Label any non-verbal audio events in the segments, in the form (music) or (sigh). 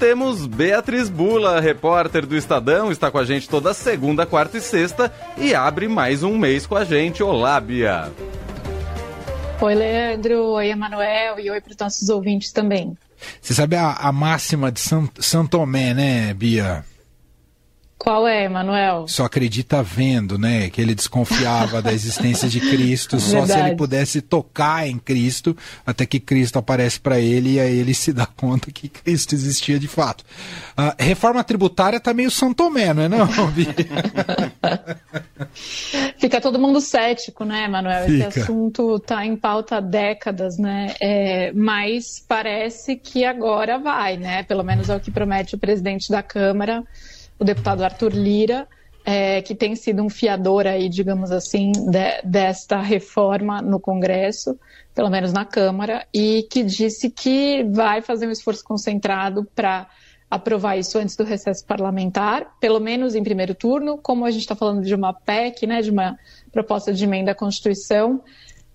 temos Beatriz Bula, repórter do Estadão, está com a gente toda segunda, quarta e sexta e abre mais um mês com a gente. Olá, Bia. Oi, Leandro. Oi, Emanuel. E oi para os nossos ouvintes também. Você sabe a, a máxima de São, São Tomé, né, Bia? Qual é, Manuel? Só acredita vendo, né? Que ele desconfiava da existência de Cristo só se ele pudesse tocar em Cristo, até que Cristo aparece para ele e aí ele se dá conta que Cristo existia de fato. A reforma tributária tá meio São Tomé, não é não, (laughs) Fica todo mundo cético, né, Manuel? Fica. Esse assunto tá em pauta há décadas, né? É, mas parece que agora vai, né? Pelo menos é o que promete o presidente da Câmara o deputado Arthur Lira, é, que tem sido um fiador aí, digamos assim, de, desta reforma no Congresso, pelo menos na Câmara, e que disse que vai fazer um esforço concentrado para aprovar isso antes do recesso parlamentar, pelo menos em primeiro turno, como a gente está falando de uma PEC, né, de uma proposta de emenda à Constituição,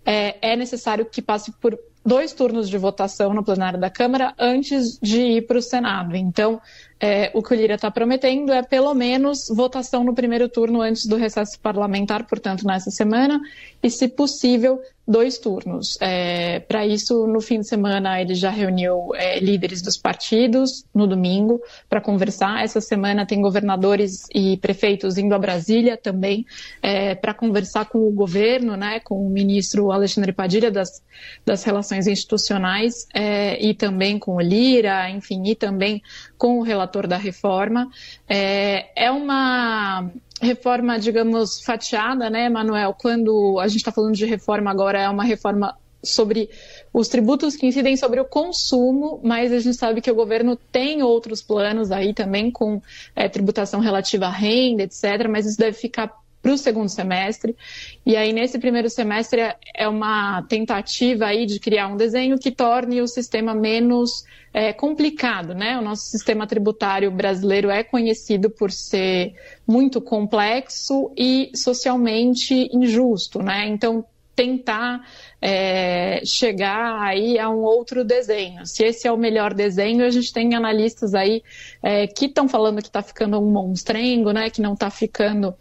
é, é necessário que passe por dois turnos de votação no plenário da Câmara antes de ir para o Senado. Então, é, o que o Lira está prometendo é pelo menos votação no primeiro turno antes do recesso parlamentar, portanto, nessa semana, e, se possível, dois turnos. É, Para isso, no fim de semana, ele já reuniu é, líderes dos partidos no domingo para conversar. Essa semana tem governadores e prefeitos indo a Brasília também é, para conversar com o governo, né, com o ministro Alexandre Padilha das, das Relações Institucionais é, e também com o Lira, enfim, e também com o relator da reforma. É, é uma reforma, digamos, fatiada, né, Manuel? Quando a gente está falando de reforma agora, é uma reforma sobre os tributos que incidem sobre o consumo, mas a gente sabe que o governo tem outros planos aí também com é, tributação relativa à renda, etc., mas isso deve ficar para o segundo semestre. E aí, nesse primeiro semestre, é uma tentativa aí de criar um desenho que torne o sistema menos é, complicado, né? O nosso sistema tributário brasileiro é conhecido por ser muito complexo e socialmente injusto, né? Então, tentar é, chegar aí a um outro desenho. Se esse é o melhor desenho, a gente tem analistas aí é, que estão falando que está ficando um monstrengo, né? Que não está ficando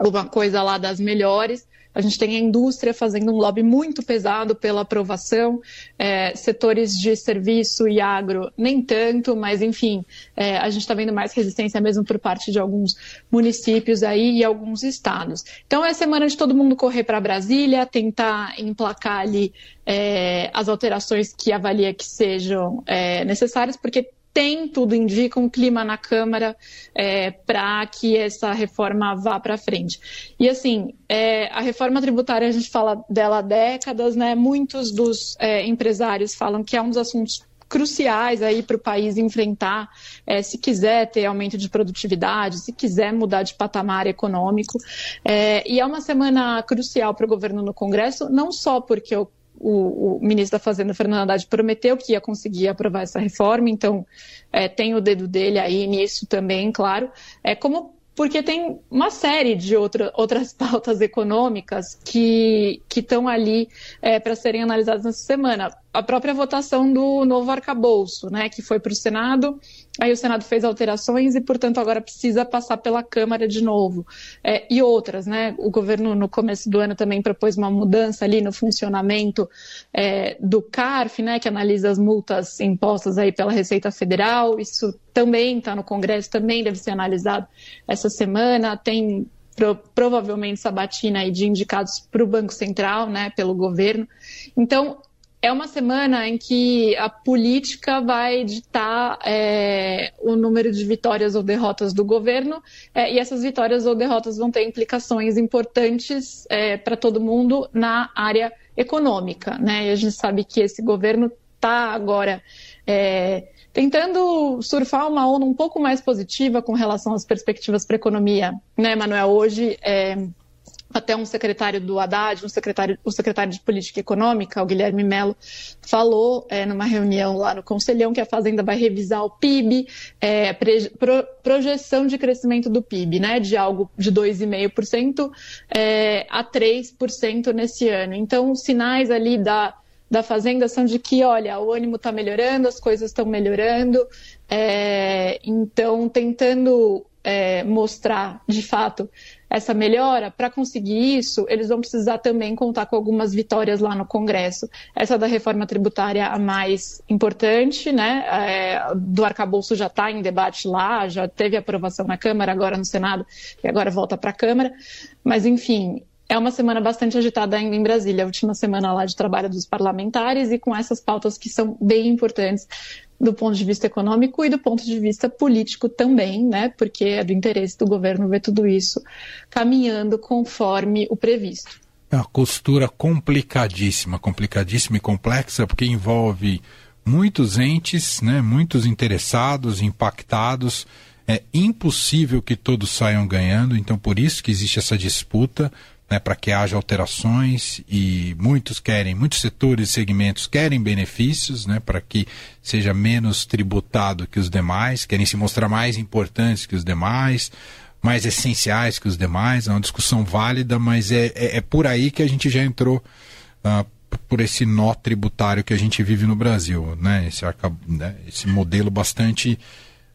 uma coisa lá das melhores. A gente tem a indústria fazendo um lobby muito pesado pela aprovação, é, setores de serviço e agro nem tanto, mas enfim, é, a gente está vendo mais resistência mesmo por parte de alguns municípios aí e alguns estados. Então é semana de todo mundo correr para Brasília, tentar emplacar ali é, as alterações que avalia que sejam é, necessárias, porque tem, tudo indica, um clima na Câmara é, para que essa reforma vá para frente. E assim, é, a reforma tributária, a gente fala dela há décadas, né? Muitos dos é, empresários falam que é um dos assuntos cruciais aí para o país enfrentar, é, se quiser ter aumento de produtividade, se quiser mudar de patamar econômico. É, e é uma semana crucial para o governo no Congresso, não só porque o o, o, ministro da Fazenda, Fernando Haddad, prometeu que ia conseguir aprovar essa reforma, então é, tem o dedo dele aí nisso também, claro. É como porque tem uma série de outra, outras (laughs) pautas econômicas que estão ali é, para serem analisadas nessa semana. A própria votação do novo arcabouço, né, que foi para o Senado, aí o Senado fez alterações e, portanto, agora precisa passar pela Câmara de novo. É, e outras, né? O governo, no começo do ano, também propôs uma mudança ali no funcionamento é, do CARF, né, que analisa as multas impostas aí pela Receita Federal. Isso também está no Congresso, também deve ser analisado essa semana. Tem Pro, provavelmente sabatina aí de indicados para o Banco Central, né, pelo governo. Então, é uma semana em que a política vai ditar é, o número de vitórias ou derrotas do governo, é, e essas vitórias ou derrotas vão ter implicações importantes é, para todo mundo na área econômica. Né? E a gente sabe que esse governo está agora é, tentando surfar uma onda um pouco mais positiva com relação às perspectivas para a economia, né, Manuel? Hoje, é, até um secretário do Haddad, um secretário, o secretário de Política Econômica, o Guilherme Mello, falou é, numa reunião lá no Conselhão que a Fazenda vai revisar o PIB, é, pre, pro, projeção de crescimento do PIB, né, de algo de 2,5% é, a 3% nesse ano. Então, sinais ali da da Fazenda são de que, olha, o ânimo está melhorando, as coisas estão melhorando, é, então tentando é, mostrar de fato essa melhora, para conseguir isso, eles vão precisar também contar com algumas vitórias lá no Congresso. Essa da reforma tributária a mais importante, né? É, do arcabouço já está em debate lá, já teve aprovação na Câmara, agora no Senado, e agora volta para a Câmara. Mas, enfim, é uma semana bastante agitada ainda em Brasília, a última semana lá de trabalho dos parlamentares e com essas pautas que são bem importantes do ponto de vista econômico e do ponto de vista político também, né? Porque é do interesse do governo ver tudo isso caminhando conforme o previsto. É uma costura complicadíssima, complicadíssima e complexa, porque envolve muitos entes, né, muitos interessados, impactados. É impossível que todos saiam ganhando, então por isso que existe essa disputa né, para que haja alterações e muitos querem, muitos setores e segmentos querem benefícios, né, para que seja menos tributado que os demais, querem se mostrar mais importantes que os demais, mais essenciais que os demais. É uma discussão válida, mas é, é, é por aí que a gente já entrou uh, por esse nó tributário que a gente vive no Brasil, né, esse, né, esse modelo bastante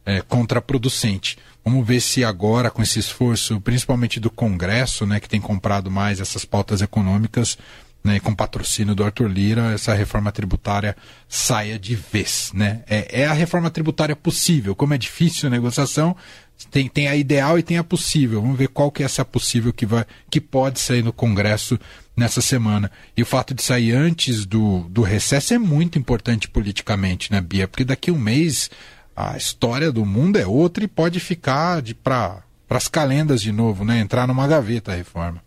é, contraproducente. Vamos ver se agora, com esse esforço, principalmente do Congresso, né, que tem comprado mais essas pautas econômicas, né, com patrocínio do Arthur Lira, essa reforma tributária saia de vez. Né? É, é a reforma tributária possível. Como é difícil a negociação, tem, tem a ideal e tem a possível. Vamos ver qual que é essa possível que, vai, que pode sair no Congresso nessa semana. E o fato de sair antes do, do recesso é muito importante politicamente, né, Bia? Porque daqui a um mês a história do mundo é outra e pode ficar de para as calendas de novo, né? Entrar numa gaveta a reforma.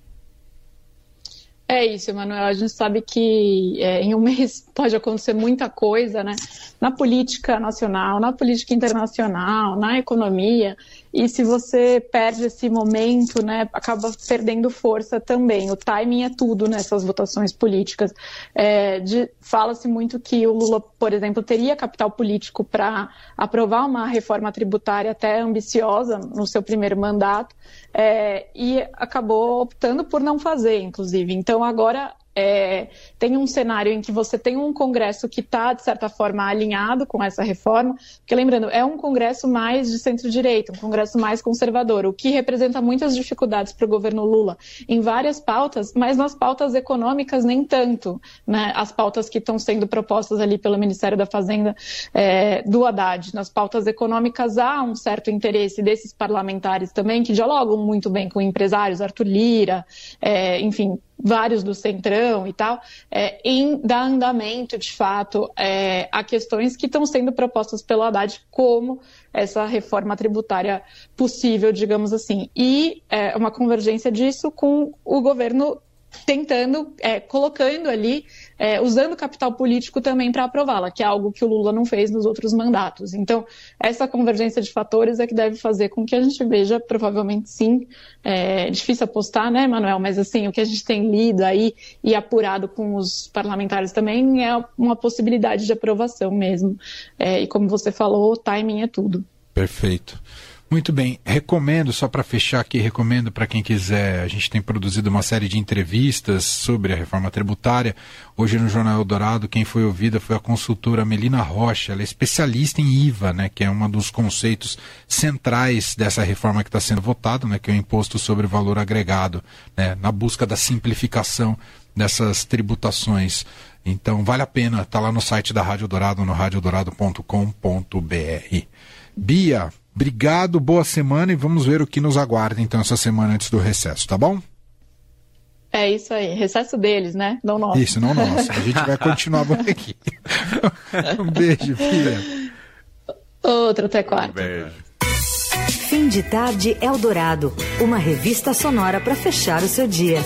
É isso, Emanuel. A gente sabe que é, em um (laughs) mês pode acontecer muita coisa, né? Na política nacional, na política internacional, na economia. E se você perde esse momento, né, acaba perdendo força também. O timing é tudo nessas votações políticas. É, Fala-se muito que o Lula, por exemplo, teria capital político para aprovar uma reforma tributária até ambiciosa no seu primeiro mandato, é, e acabou optando por não fazer, inclusive. Então agora é, tem um cenário em que você tem um Congresso que está, de certa forma, alinhado com essa reforma, porque, lembrando, é um Congresso mais de centro-direita, um Congresso mais conservador, o que representa muitas dificuldades para o governo Lula em várias pautas, mas nas pautas econômicas nem tanto, né? As pautas que estão sendo propostas ali pelo Ministério da Fazenda é, do Haddad. Nas pautas econômicas há um certo interesse desses parlamentares também, que dialogam muito bem com empresários, Arthur Lira, é, enfim, vários do Centrão e tal, é, em dar andamento, de fato, é, a questões que estão sendo propostas pelo Haddad como essa reforma tributária possível, digamos assim. E é, uma convergência disso com o governo tentando, é, colocando ali, é, usando capital político também para aprová-la, que é algo que o Lula não fez nos outros mandatos. Então, essa convergência de fatores é que deve fazer com que a gente veja, provavelmente sim, é difícil apostar, né, Manuel? Mas assim, o que a gente tem lido aí e apurado com os parlamentares também é uma possibilidade de aprovação mesmo. É, e como você falou, o timing é tudo. Perfeito. Muito bem, recomendo, só para fechar aqui, recomendo para quem quiser, a gente tem produzido uma série de entrevistas sobre a reforma tributária. Hoje no Jornal Eldorado, quem foi ouvida foi a consultora Melina Rocha, ela é especialista em IVA, né, que é um dos conceitos centrais dessa reforma que está sendo votada, né, que é o imposto sobre valor agregado, né, na busca da simplificação dessas tributações. Então vale a pena, está lá no site da Rádio Dourado, no radiodorado.com.br. Bia, Obrigado, boa semana e vamos ver o que nos aguarda então essa semana antes do recesso, tá bom? É isso aí, recesso deles, né? Não nosso. Isso, não nosso. A gente vai continuar por aqui. (laughs) um beijo, filha. Outro até quarta. Um beijo. Fim de tarde Eldorado, uma revista sonora para fechar o seu dia.